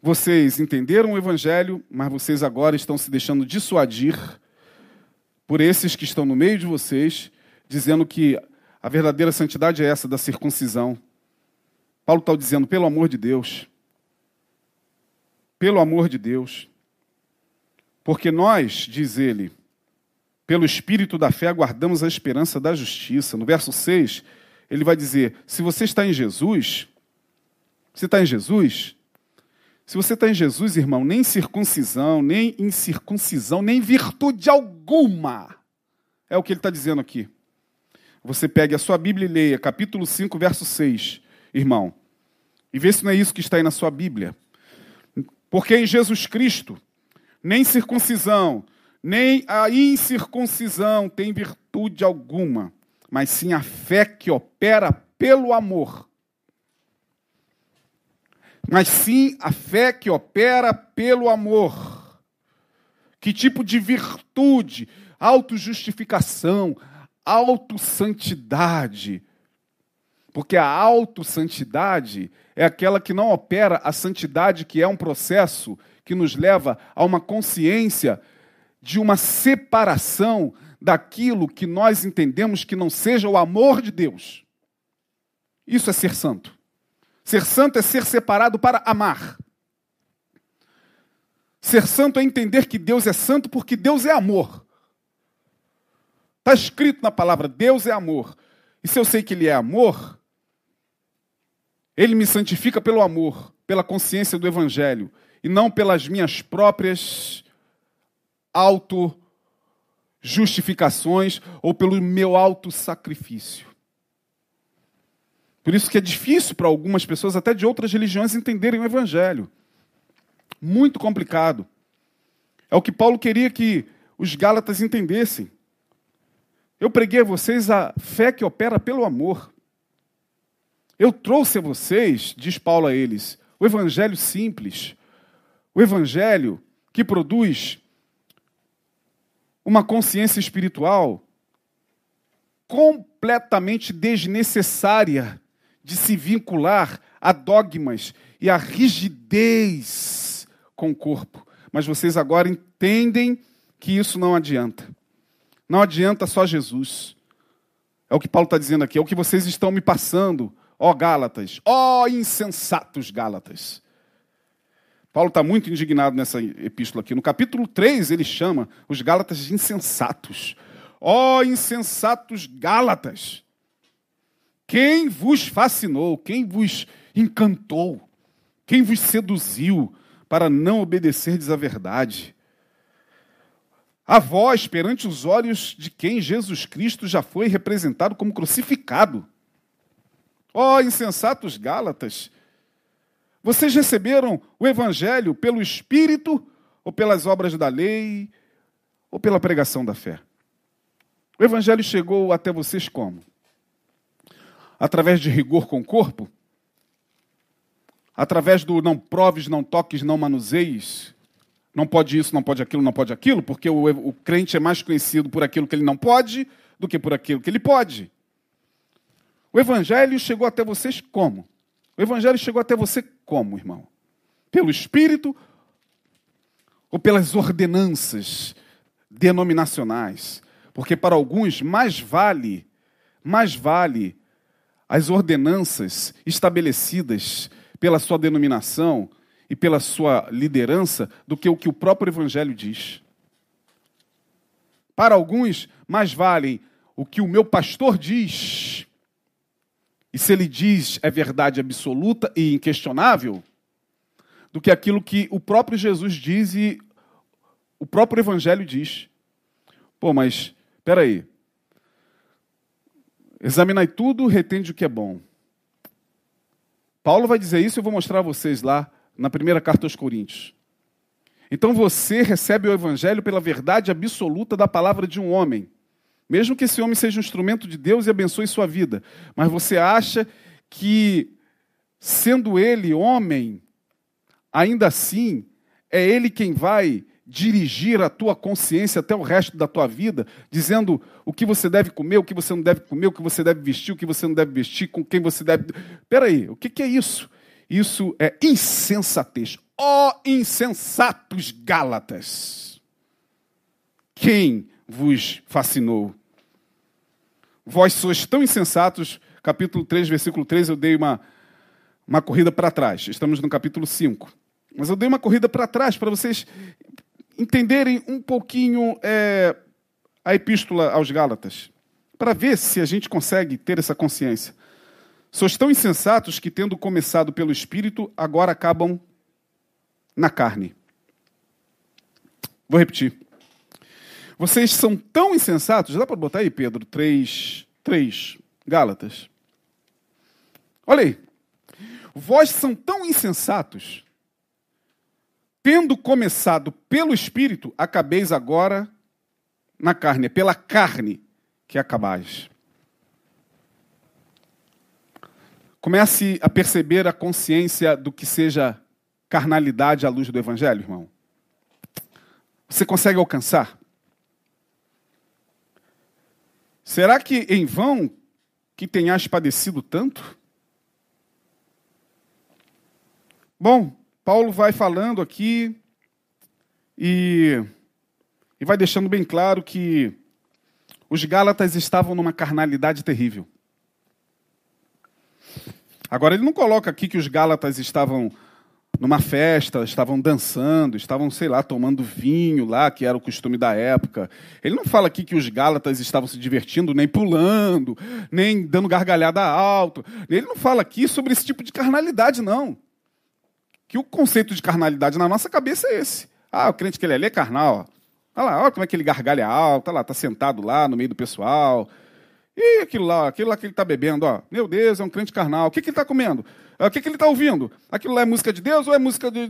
Vocês entenderam o Evangelho, mas vocês agora estão se deixando dissuadir por esses que estão no meio de vocês, dizendo que a verdadeira santidade é essa da circuncisão. Paulo está dizendo, pelo amor de Deus, pelo amor de Deus, porque nós, diz ele, pelo espírito da fé aguardamos a esperança da justiça. No verso 6, ele vai dizer: se você está em Jesus, você está em Jesus? Se você está em Jesus, irmão, nem circuncisão, nem incircuncisão, nem virtude alguma. É o que ele está dizendo aqui. Você pegue a sua Bíblia e leia, capítulo 5, verso 6, irmão. E vê se não é isso que está aí na sua Bíblia. Porque em Jesus Cristo, nem circuncisão, nem a incircuncisão tem virtude alguma, mas sim a fé que opera pelo amor. Mas sim a fé que opera pelo amor. Que tipo de virtude? Autojustificação, autossantidade. Porque a autossantidade é aquela que não opera a santidade, que é um processo que nos leva a uma consciência de uma separação daquilo que nós entendemos que não seja o amor de Deus. Isso é ser santo. Ser santo é ser separado para amar. Ser santo é entender que Deus é santo porque Deus é amor. Está escrito na palavra: Deus é amor. E se eu sei que Ele é amor, ele me santifica pelo amor, pela consciência do Evangelho, e não pelas minhas próprias auto-justificações ou pelo meu auto-sacrifício. Por isso que é difícil para algumas pessoas, até de outras religiões, entenderem o Evangelho. Muito complicado. É o que Paulo queria que os Gálatas entendessem. Eu preguei a vocês a fé que opera pelo amor. Eu trouxe a vocês, diz Paulo a eles, o evangelho simples, o evangelho que produz uma consciência espiritual completamente desnecessária de se vincular a dogmas e a rigidez com o corpo. Mas vocês agora entendem que isso não adianta. Não adianta só Jesus. É o que Paulo está dizendo aqui, é o que vocês estão me passando Ó Gálatas, ó insensatos Gálatas. Paulo está muito indignado nessa epístola aqui. No capítulo 3, ele chama os Gálatas de insensatos. Ó insensatos Gálatas! Quem vos fascinou, quem vos encantou, quem vos seduziu para não obedecerdes à verdade? A vós, perante os olhos de quem Jesus Cristo já foi representado como crucificado. Ó oh, insensatos Gálatas, vocês receberam o Evangelho pelo Espírito ou pelas obras da lei ou pela pregação da fé? O Evangelho chegou até vocês como? Através de rigor com o corpo? Através do não proves, não toques, não manuseis? Não pode isso, não pode aquilo, não pode aquilo? Porque o, o crente é mais conhecido por aquilo que ele não pode do que por aquilo que ele pode. O Evangelho chegou até vocês como? O Evangelho chegou até você como, irmão? Pelo Espírito ou pelas ordenanças denominacionais? Porque para alguns mais vale, mais vale as ordenanças estabelecidas pela sua denominação e pela sua liderança do que o que o próprio evangelho diz. Para alguns, mais vale o que o meu pastor diz. E se ele diz é verdade absoluta e inquestionável, do que aquilo que o próprio Jesus diz e o próprio evangelho diz. Pô, mas Espera aí. Examinai tudo, retende o que é bom. Paulo vai dizer isso eu vou mostrar a vocês lá na primeira carta aos Coríntios. Então você recebe o evangelho pela verdade absoluta da palavra de um homem. Mesmo que esse homem seja um instrumento de Deus e abençoe sua vida. Mas você acha que, sendo ele homem, ainda assim, é ele quem vai dirigir a tua consciência até o resto da tua vida, dizendo o que você deve comer, o que você não deve comer, o que você deve vestir, o que você não deve vestir, com quem você deve. Peraí, o que, é isso? Isso é insensatez. Ó oh, insensatos Gálatas! Quem vos fascinou? Vós sois tão insensatos, capítulo 3, versículo 3, eu dei uma, uma corrida para trás. Estamos no capítulo 5. Mas eu dei uma corrida para trás para vocês entenderem um pouquinho é, a epístola aos Gálatas, para ver se a gente consegue ter essa consciência. Sois tão insensatos que, tendo começado pelo Espírito, agora acabam na carne. Vou repetir. Vocês são tão insensatos, dá para botar aí, Pedro, 3, 3, Gálatas. Olha aí. Vós são tão insensatos tendo começado pelo Espírito, acabeis agora na carne. É pela carne que acabais. Comece a perceber a consciência do que seja carnalidade à luz do Evangelho, irmão. Você consegue alcançar? Será que em vão que tenhas padecido tanto? Bom, Paulo vai falando aqui e, e vai deixando bem claro que os Gálatas estavam numa carnalidade terrível. Agora, ele não coloca aqui que os Gálatas estavam numa festa, estavam dançando, estavam, sei lá, tomando vinho lá, que era o costume da época. Ele não fala aqui que os Gálatas estavam se divertindo, nem pulando, nem dando gargalhada alto. Ele não fala aqui sobre esse tipo de carnalidade, não que o conceito de carnalidade na nossa cabeça é esse. Ah, o crente que ele é, ele é carnal. Olha lá, olha como é que ele gargalha alto, olha lá, está sentado lá no meio do pessoal. E aquilo lá, aquilo lá que ele está bebendo, ó. Meu Deus, é um crente carnal. O que, que ele está comendo? Ah, o que, que ele está ouvindo? Aquilo lá é música de Deus ou é música de,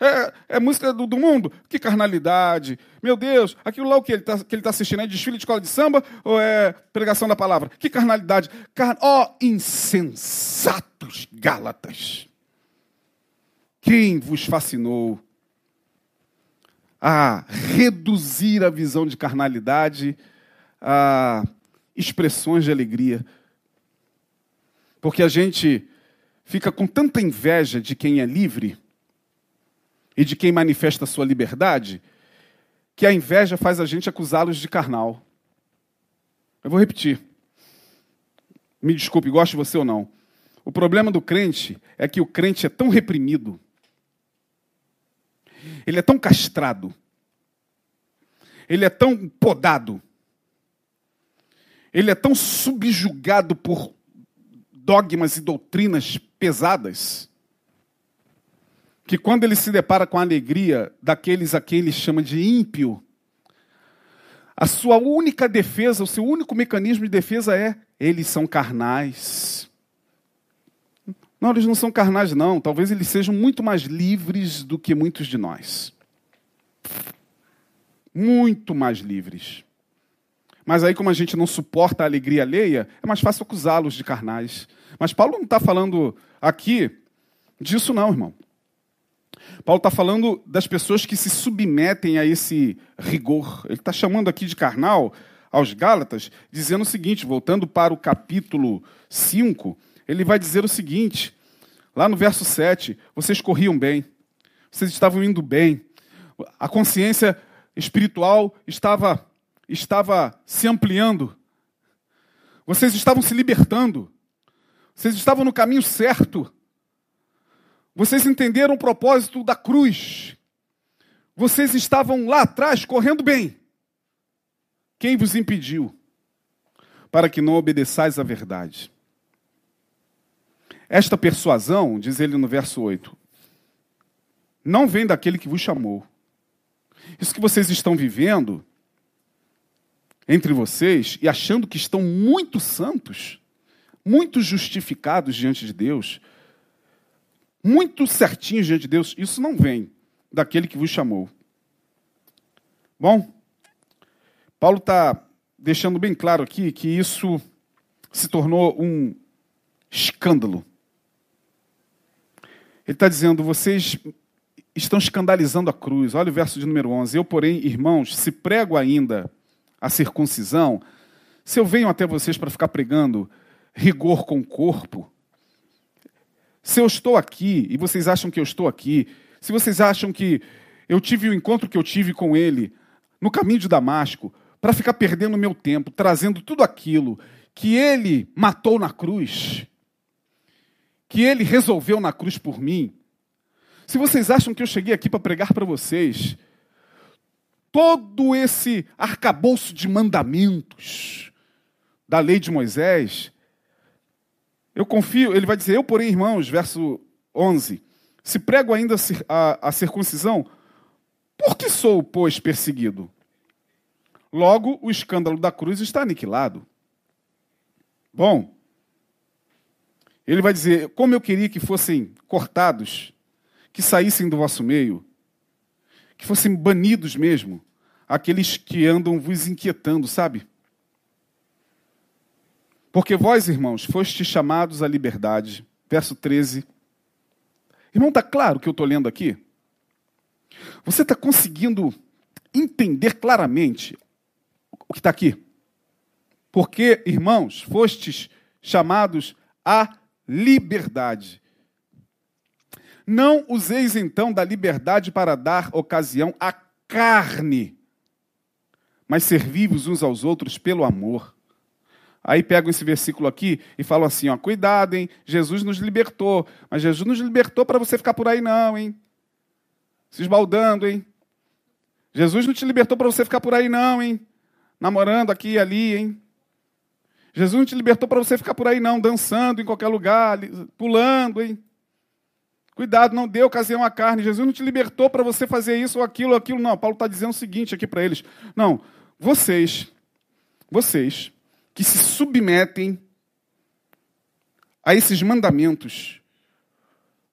é, é, música do, do, mundo? Que carnalidade. Meu Deus, aquilo lá o que ele está tá assistindo? É desfile de escola de samba ou é pregação da palavra? Que carnalidade. Car... Ó, oh, insensatos Gálatas. Quem vos fascinou a reduzir a visão de carnalidade a expressões de alegria? Porque a gente fica com tanta inveja de quem é livre e de quem manifesta sua liberdade, que a inveja faz a gente acusá-los de carnal. Eu vou repetir. Me desculpe, goste você ou não. O problema do crente é que o crente é tão reprimido, ele é tão castrado, ele é tão podado, ele é tão subjugado por dogmas e doutrinas pesadas, que quando ele se depara com a alegria daqueles a quem ele chama de ímpio, a sua única defesa, o seu único mecanismo de defesa é: eles são carnais. Não, eles não são carnais, não. Talvez eles sejam muito mais livres do que muitos de nós. Muito mais livres. Mas aí, como a gente não suporta a alegria alheia, é mais fácil acusá-los de carnais. Mas Paulo não está falando aqui disso, não, irmão. Paulo está falando das pessoas que se submetem a esse rigor. Ele está chamando aqui de carnal aos Gálatas, dizendo o seguinte, voltando para o capítulo 5, ele vai dizer o seguinte, lá no verso 7, vocês corriam bem, vocês estavam indo bem, a consciência espiritual estava, estava se ampliando, vocês estavam se libertando, vocês estavam no caminho certo, vocês entenderam o propósito da cruz. Vocês estavam lá atrás correndo bem. Quem vos impediu para que não obedeçais à verdade? Esta persuasão, diz ele no verso 8, não vem daquele que vos chamou. Isso que vocês estão vivendo entre vocês e achando que estão muito santos, muito justificados diante de Deus, muito certinhos diante de Deus, isso não vem daquele que vos chamou. Bom, Paulo está deixando bem claro aqui que isso se tornou um escândalo. Ele está dizendo: vocês estão escandalizando a cruz. Olha o verso de número 11. Eu, porém, irmãos, se prego ainda a circuncisão, se eu venho até vocês para ficar pregando rigor com o corpo, se eu estou aqui e vocês acham que eu estou aqui, se vocês acham que eu tive o encontro que eu tive com ele no caminho de Damasco, para ficar perdendo meu tempo, trazendo tudo aquilo que ele matou na cruz, que ele resolveu na cruz por mim. Se vocês acham que eu cheguei aqui para pregar para vocês todo esse arcabouço de mandamentos da lei de Moisés, eu confio, ele vai dizer, eu porém, irmãos, verso 11, se prego ainda a, a circuncisão, por que sou, pois, perseguido? Logo, o escândalo da cruz está aniquilado. Bom, ele vai dizer, como eu queria que fossem cortados, que saíssem do vosso meio, que fossem banidos mesmo, aqueles que andam vos inquietando, sabe? Porque vós, irmãos, fostes chamados à liberdade. Verso 13. Irmão, está claro o que eu estou lendo aqui? Você está conseguindo entender claramente o que está aqui? Porque, irmãos, fostes chamados à liberdade. Não useis então da liberdade para dar ocasião à carne, mas servi-vos uns aos outros pelo amor. Aí pegam esse versículo aqui e falam assim: ó, cuidado, hein? Jesus nos libertou. Mas Jesus nos libertou para você ficar por aí, não, hein? Se esbaldando, hein? Jesus não te libertou para você ficar por aí, não, hein? Namorando aqui e ali, hein? Jesus não te libertou para você ficar por aí, não, dançando em qualquer lugar, pulando, hein? Cuidado, não dê ocasião à carne. Jesus não te libertou para você fazer isso ou aquilo ou aquilo. Não, Paulo está dizendo o seguinte aqui para eles. Não, vocês, vocês que se submetem a esses mandamentos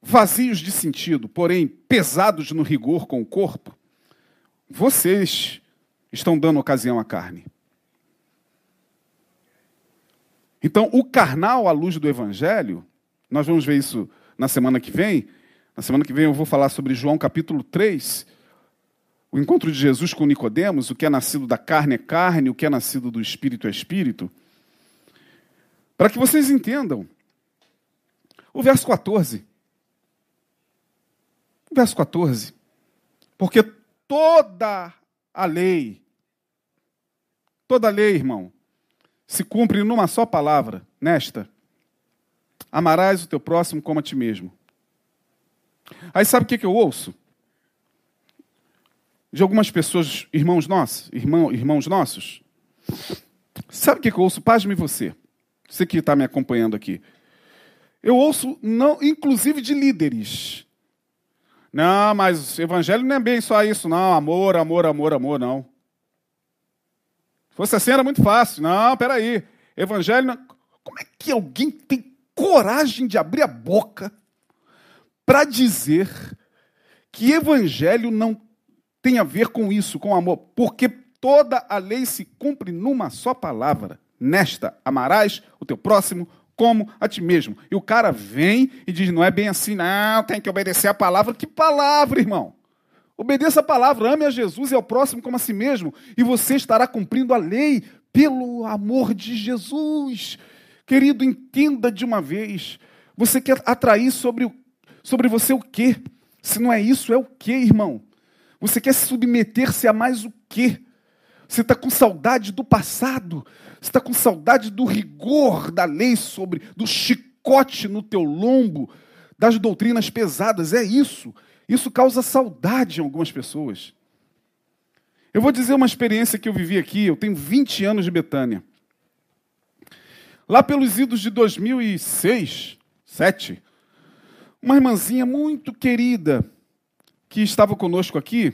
vazios de sentido, porém pesados no rigor com o corpo, vocês estão dando ocasião à carne. Então, o carnal à luz do evangelho, nós vamos ver isso na semana que vem. Na semana que vem eu vou falar sobre João capítulo 3, o encontro de Jesus com Nicodemos, o que é nascido da carne é carne, o que é nascido do espírito é espírito, para que vocês entendam. O verso 14. O verso 14. Porque toda a lei, toda a lei, irmão, se cumpre numa só palavra, nesta: amarás o teu próximo como a ti mesmo. Aí sabe o que, que eu ouço? De algumas pessoas, irmãos nossos, irmão, irmãos nossos. Sabe o que eu ouço? Pasme você. Você que está me acompanhando aqui. Eu ouço, não, inclusive de líderes. Não, mas evangelho não é bem só isso, não. Amor, amor, amor, amor, não. Se fosse assim era muito fácil. Não, peraí. Evangelho. Não... Como é que alguém tem coragem de abrir a boca para dizer que evangelho não tem a ver com isso, com amor, porque toda a lei se cumpre numa só palavra. Nesta, amarás o teu próximo como a ti mesmo. E o cara vem e diz: não é bem assim, não, tem que obedecer a palavra. Que palavra, irmão? Obedeça a palavra, ame a Jesus e ao próximo como a si mesmo, e você estará cumprindo a lei pelo amor de Jesus. Querido, entenda de uma vez. Você quer atrair sobre, o, sobre você o quê? Se não é isso, é o quê, irmão? Você quer submeter-se a mais o quê? Você está com saudade do passado? Você está com saudade do rigor da lei sobre, do chicote no teu lombo, das doutrinas pesadas? É isso. Isso causa saudade em algumas pessoas. Eu vou dizer uma experiência que eu vivi aqui. Eu tenho 20 anos de Betânia. Lá pelos idos de 2006, 2007, uma irmãzinha muito querida que estava conosco aqui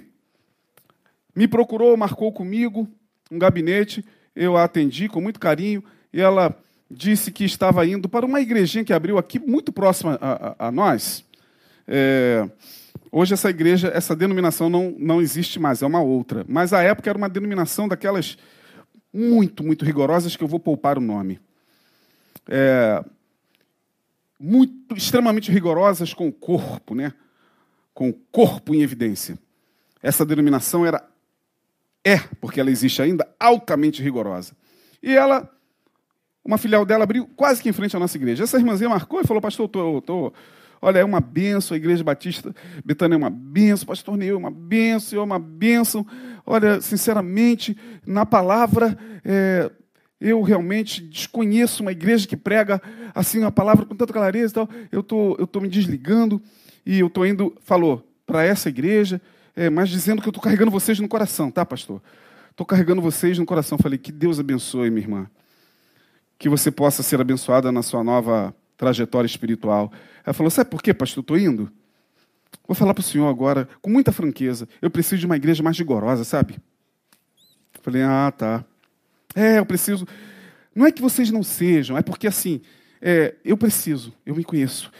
me procurou, marcou comigo um gabinete. Eu a atendi com muito carinho e ela disse que estava indo para uma igrejinha que abriu aqui muito próxima a, a, a nós. É, Hoje essa igreja, essa denominação não, não existe mais, é uma outra. Mas à época era uma denominação daquelas muito, muito rigorosas que eu vou poupar o nome. É, muito, extremamente rigorosas com o corpo, né? Com o corpo em evidência. Essa denominação era, é, porque ela existe ainda, altamente rigorosa. E ela, uma filial dela abriu quase que em frente à nossa igreja. Essa irmãzinha marcou e falou, pastor, eu estou Olha, é uma benção, a Igreja Batista Betânia é uma benção, pastor Neil é uma benção, é uma benção. Olha, sinceramente, na palavra, é, eu realmente desconheço uma igreja que prega assim a palavra com tanta clareza e tal. Eu tô, estou tô me desligando e eu estou indo, falou, para essa igreja, é, mas dizendo que eu estou carregando vocês no coração, tá, pastor? Estou carregando vocês no coração. Falei, que Deus abençoe, minha irmã. Que você possa ser abençoada na sua nova trajetória espiritual. Ela falou: Sabe por quê, pastor? Estou indo. Vou falar para o senhor agora, com muita franqueza. Eu preciso de uma igreja mais rigorosa, sabe? Falei: Ah, tá. É, eu preciso. Não é que vocês não sejam, é porque assim, é, eu preciso, eu me conheço.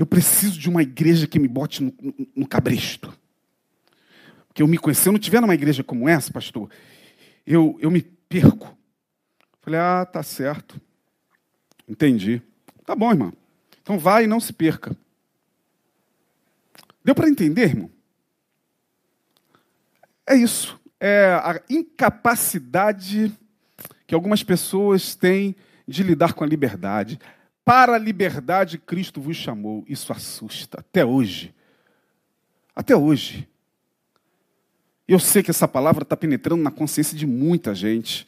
Eu preciso de uma igreja que me bote no, no, no cabresto. Porque eu me conheço. Se eu não estiver numa igreja como essa, pastor, eu, eu me perco. Falei, ah, tá certo. Entendi. Tá bom, irmão. Então vai e não se perca. Deu para entender, irmão? É isso. É a incapacidade que algumas pessoas têm de lidar com a liberdade. Para a liberdade, Cristo vos chamou. Isso assusta até hoje. Até hoje. Eu sei que essa palavra está penetrando na consciência de muita gente.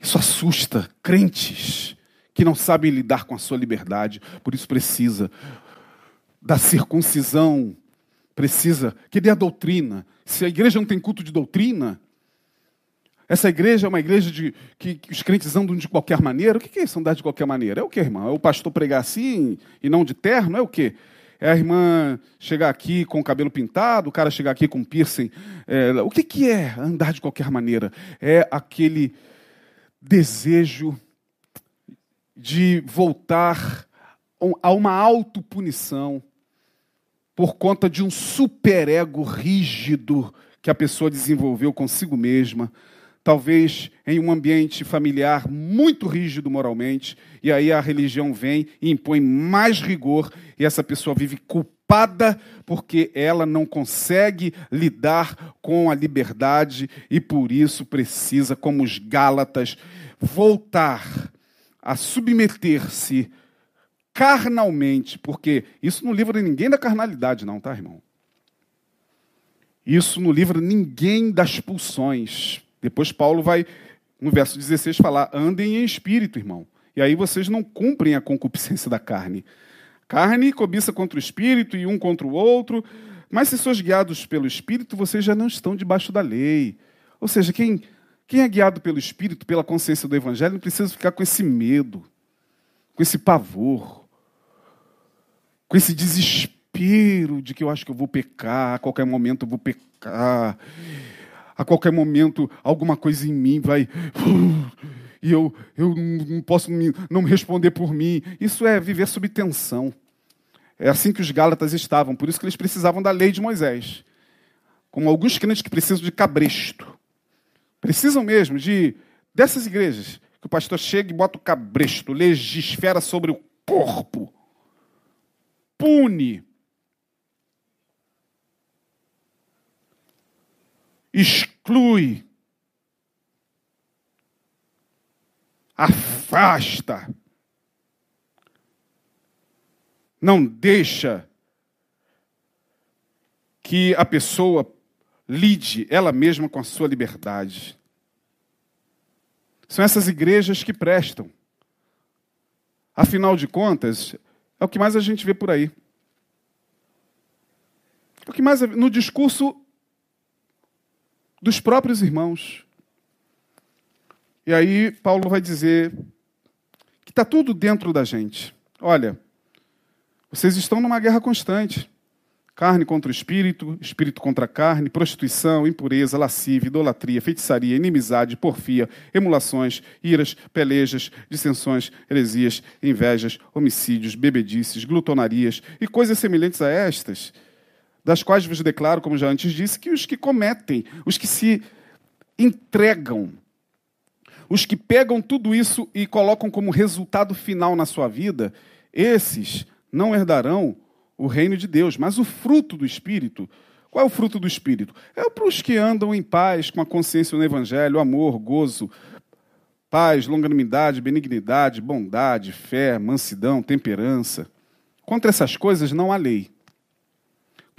Isso assusta crentes que não sabem lidar com a sua liberdade, por isso precisa da circuncisão, precisa que dê a doutrina. Se a igreja não tem culto de doutrina, essa igreja é uma igreja de, que, que os crentes andam de qualquer maneira. O que é isso, andar de qualquer maneira? É o que, irmão? É o pastor pregar assim e não de terno? É o que? É a irmã chegar aqui com o cabelo pintado, o cara chegar aqui com piercing. É, o que, que é andar de qualquer maneira? É aquele desejo de voltar a uma autopunição por conta de um superego rígido que a pessoa desenvolveu consigo mesma, talvez em um ambiente familiar muito rígido moralmente, e aí a religião vem e impõe mais rigor, e essa pessoa vive culpada porque ela não consegue lidar com a liberdade e por isso precisa, como os Gálatas, voltar a submeter-se carnalmente, porque isso não livra ninguém da carnalidade, não, tá, irmão? Isso não livra ninguém das pulsões. Depois Paulo vai, no verso 16, falar: andem em espírito, irmão. E aí vocês não cumprem a concupiscência da carne. Carne cobiça contra o espírito e um contra o outro, mas se sois guiados pelo espírito, vocês já não estão debaixo da lei. Ou seja, quem quem é guiado pelo Espírito, pela consciência do Evangelho, não precisa ficar com esse medo, com esse pavor, com esse desespero de que eu acho que eu vou pecar, a qualquer momento eu vou pecar, a qualquer momento alguma coisa em mim vai. E eu, eu não posso não responder por mim. Isso é viver sob tensão. É assim que os Gálatas estavam, por isso que eles precisavam da lei de Moisés. Como alguns crentes que precisam de cabresto Precisam mesmo de dessas igrejas que o pastor chega e bota o cabresto, legisfera sobre o corpo, pune, exclui, afasta, não deixa que a pessoa lide ela mesma com a sua liberdade. São essas igrejas que prestam. Afinal de contas, é o que mais a gente vê por aí. É o que mais no discurso dos próprios irmãos. E aí Paulo vai dizer que está tudo dentro da gente. Olha, vocês estão numa guerra constante carne contra o espírito, espírito contra a carne, prostituição, impureza, lascívia, idolatria, feitiçaria, inimizade, porfia, emulações, iras, pelejas, dissensões, heresias, invejas, homicídios, bebedices, glutonarias e coisas semelhantes a estas, das quais vos declaro, como já antes disse, que os que cometem, os que se entregam, os que pegam tudo isso e colocam como resultado final na sua vida, esses não herdarão o reino de Deus, mas o fruto do Espírito. Qual é o fruto do Espírito? É para os que andam em paz, com a consciência no Evangelho, amor, gozo, paz, longanimidade, benignidade, bondade, fé, mansidão, temperança. Contra essas coisas não há lei.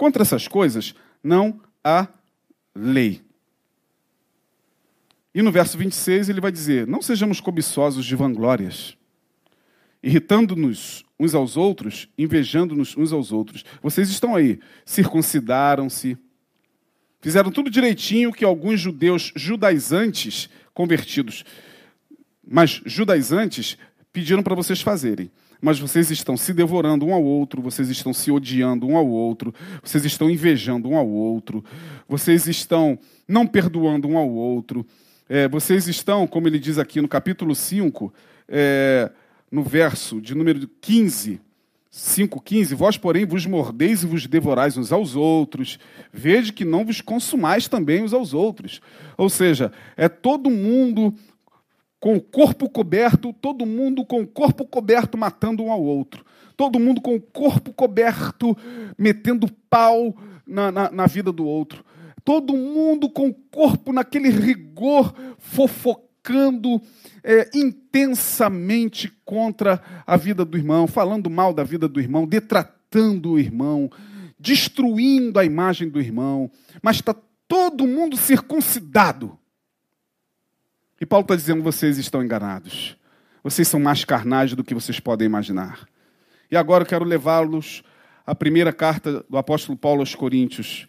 Contra essas coisas não há lei. E no verso 26 ele vai dizer: Não sejamos cobiçosos de vanglórias irritando-nos uns aos outros, invejando-nos uns aos outros. Vocês estão aí, circuncidaram-se, fizeram tudo direitinho que alguns judeus judaizantes convertidos, mas judaizantes pediram para vocês fazerem. Mas vocês estão se devorando um ao outro, vocês estão se odiando um ao outro, vocês estão invejando um ao outro, vocês estão não perdoando um ao outro, é, vocês estão, como ele diz aqui no capítulo 5, é, no verso de número 15, 5,15, vós, porém, vos mordeis e vos devorais uns aos outros, vede que não vos consumais também uns aos outros. Ou seja, é todo mundo com o corpo coberto, todo mundo com o corpo coberto matando um ao outro. Todo mundo com o corpo coberto metendo pau na, na, na vida do outro. Todo mundo com o corpo naquele rigor fofocando é, intensamente contra a vida do irmão, falando mal da vida do irmão, detratando o irmão, destruindo a imagem do irmão, mas está todo mundo circuncidado. E Paulo está dizendo: vocês estão enganados. Vocês são mais carnais do que vocês podem imaginar. E agora eu quero levá-los à primeira carta do apóstolo Paulo aos Coríntios,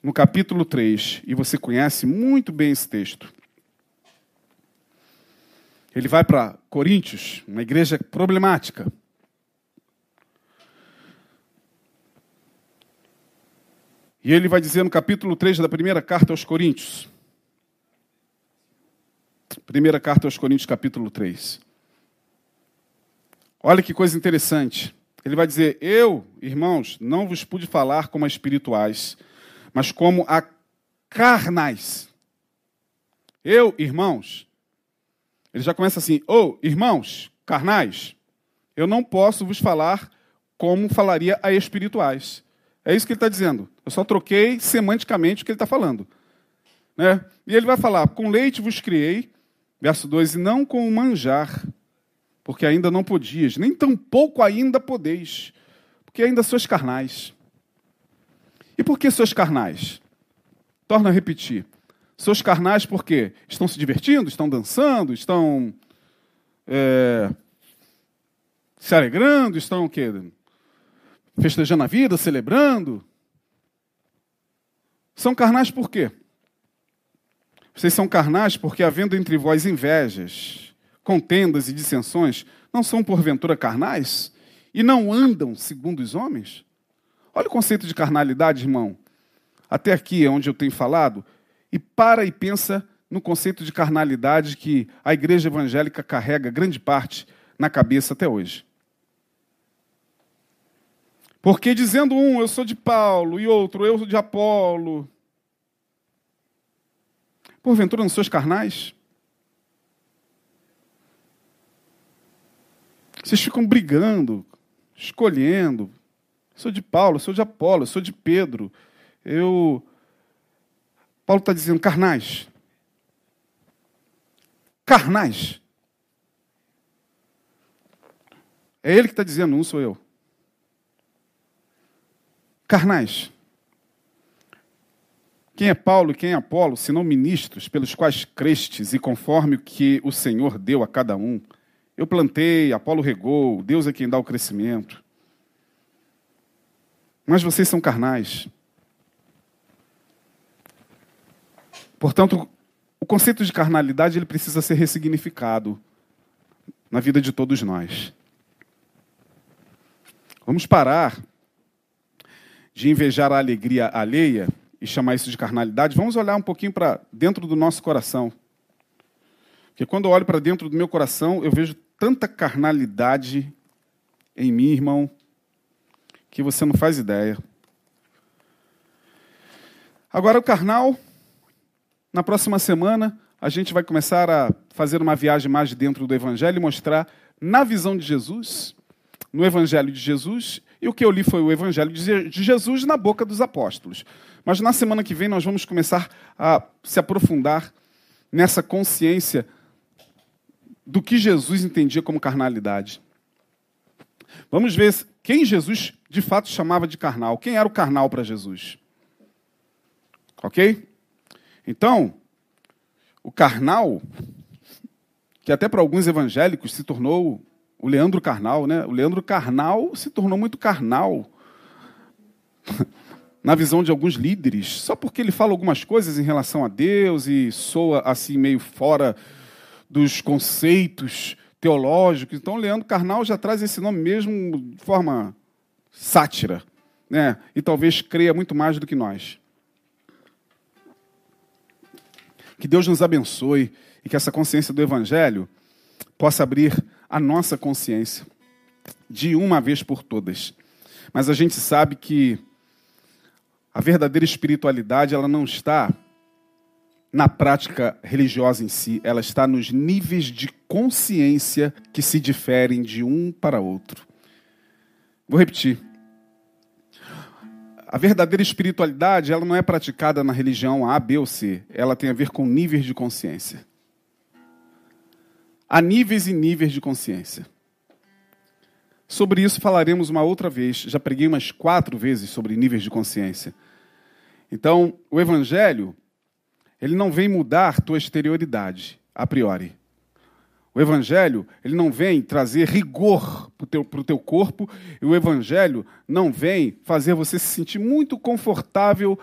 no capítulo 3. E você conhece muito bem esse texto. Ele vai para Coríntios, uma igreja problemática. E ele vai dizer no capítulo 3 da primeira carta aos Coríntios. Primeira carta aos Coríntios, capítulo 3. Olha que coisa interessante. Ele vai dizer: Eu, irmãos, não vos pude falar como a espirituais, mas como a carnais. Eu, irmãos, ele já começa assim: Ô oh, irmãos, carnais, eu não posso vos falar como falaria a espirituais. É isso que ele está dizendo. Eu só troquei semanticamente o que ele está falando. Né? E ele vai falar: Com leite vos criei, verso 2, e não com o manjar, porque ainda não podias, nem tampouco ainda podeis, porque ainda sois carnais. E por que sois carnais? Torna a repetir. Seus carnais, por quê? Estão se divertindo, estão dançando, estão é, se alegrando, estão o quê? Festejando a vida, celebrando. São carnais por quê? Vocês são carnais porque, havendo entre vós invejas, contendas e dissensões, não são porventura carnais? E não andam segundo os homens? Olha o conceito de carnalidade, irmão. Até aqui, onde eu tenho falado, e para e pensa no conceito de carnalidade que a igreja evangélica carrega grande parte na cabeça até hoje. Porque dizendo um, eu sou de Paulo, e outro, eu sou de Apolo. Porventura não sois carnais? Vocês ficam brigando, escolhendo. Sou de Paulo, sou de Apolo, sou de Pedro. Eu. Paulo está dizendo carnais. Carnais. É ele que está dizendo, não sou eu. Carnais. Quem é Paulo e quem é Apolo, senão ministros pelos quais crestes e conforme o que o Senhor deu a cada um? Eu plantei, Apolo regou, Deus é quem dá o crescimento. Mas vocês são carnais. Portanto, o conceito de carnalidade ele precisa ser ressignificado na vida de todos nós. Vamos parar de invejar a alegria alheia e chamar isso de carnalidade. Vamos olhar um pouquinho para dentro do nosso coração. Porque quando eu olho para dentro do meu coração, eu vejo tanta carnalidade em mim, irmão, que você não faz ideia. Agora, o carnal, na próxima semana, a gente vai começar a fazer uma viagem mais dentro do Evangelho e mostrar, na visão de Jesus, no Evangelho de Jesus, e o que eu li foi o Evangelho de Jesus na boca dos apóstolos. Mas na semana que vem nós vamos começar a se aprofundar nessa consciência do que Jesus entendia como carnalidade. Vamos ver quem Jesus de fato chamava de carnal. Quem era o carnal para Jesus? Ok? Então, o carnal, que até para alguns evangélicos se tornou o Leandro Carnal, né? O Leandro Carnal se tornou muito carnal. <laughs> Na visão de alguns líderes, só porque ele fala algumas coisas em relação a Deus e soa assim meio fora dos conceitos teológicos. Então, Leandro Carnal já traz esse nome mesmo de forma sátira, né? E talvez creia muito mais do que nós. Que Deus nos abençoe e que essa consciência do Evangelho possa abrir a nossa consciência de uma vez por todas. Mas a gente sabe que a verdadeira espiritualidade ela não está na prática religiosa em si, ela está nos níveis de consciência que se diferem de um para outro. Vou repetir. A verdadeira espiritualidade, ela não é praticada na religião A, B ou C. Ela tem a ver com níveis de consciência. Há níveis e níveis de consciência. Sobre isso falaremos uma outra vez. Já preguei umas quatro vezes sobre níveis de consciência. Então, o Evangelho ele não vem mudar tua exterioridade, a priori. O Evangelho, ele não vem trazer rigor para o teu, teu corpo, e o Evangelho não vem fazer você se sentir muito confortável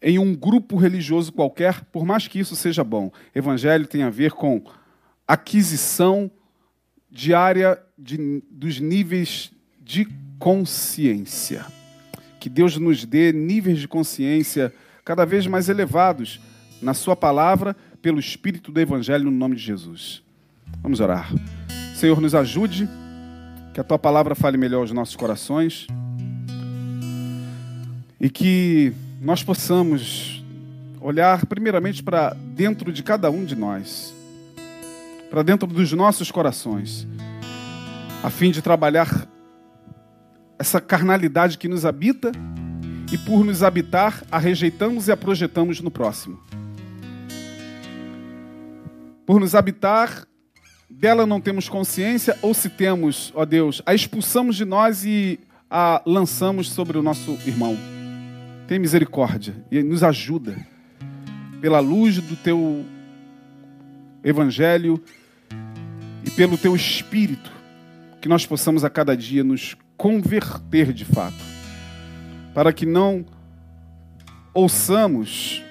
em um grupo religioso qualquer, por mais que isso seja bom. Evangelho tem a ver com aquisição diária de, dos níveis de consciência. Que Deus nos dê níveis de consciência cada vez mais elevados na Sua palavra, pelo Espírito do Evangelho, no nome de Jesus. Vamos orar. Senhor, nos ajude, que a Tua palavra fale melhor aos nossos corações e que nós possamos olhar primeiramente para dentro de cada um de nós, para dentro dos nossos corações, a fim de trabalhar essa carnalidade que nos habita e por nos habitar, a rejeitamos e a projetamos no próximo. Por nos habitar, dela não temos consciência, ou se temos, ó Deus, a expulsamos de nós e a lançamos sobre o nosso irmão. Tem misericórdia e nos ajuda, pela luz do teu evangelho e pelo teu espírito, que nós possamos a cada dia nos converter de fato para que não ouçamos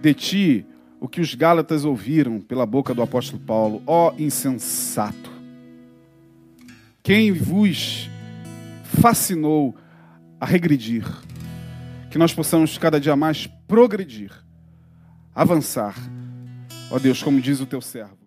de ti o que os Gálatas ouviram pela boca do apóstolo Paulo: ó oh, insensato, quem vos fascinou a regredir? Que nós possamos cada dia mais progredir, avançar. Ó oh Deus, como diz o teu servo.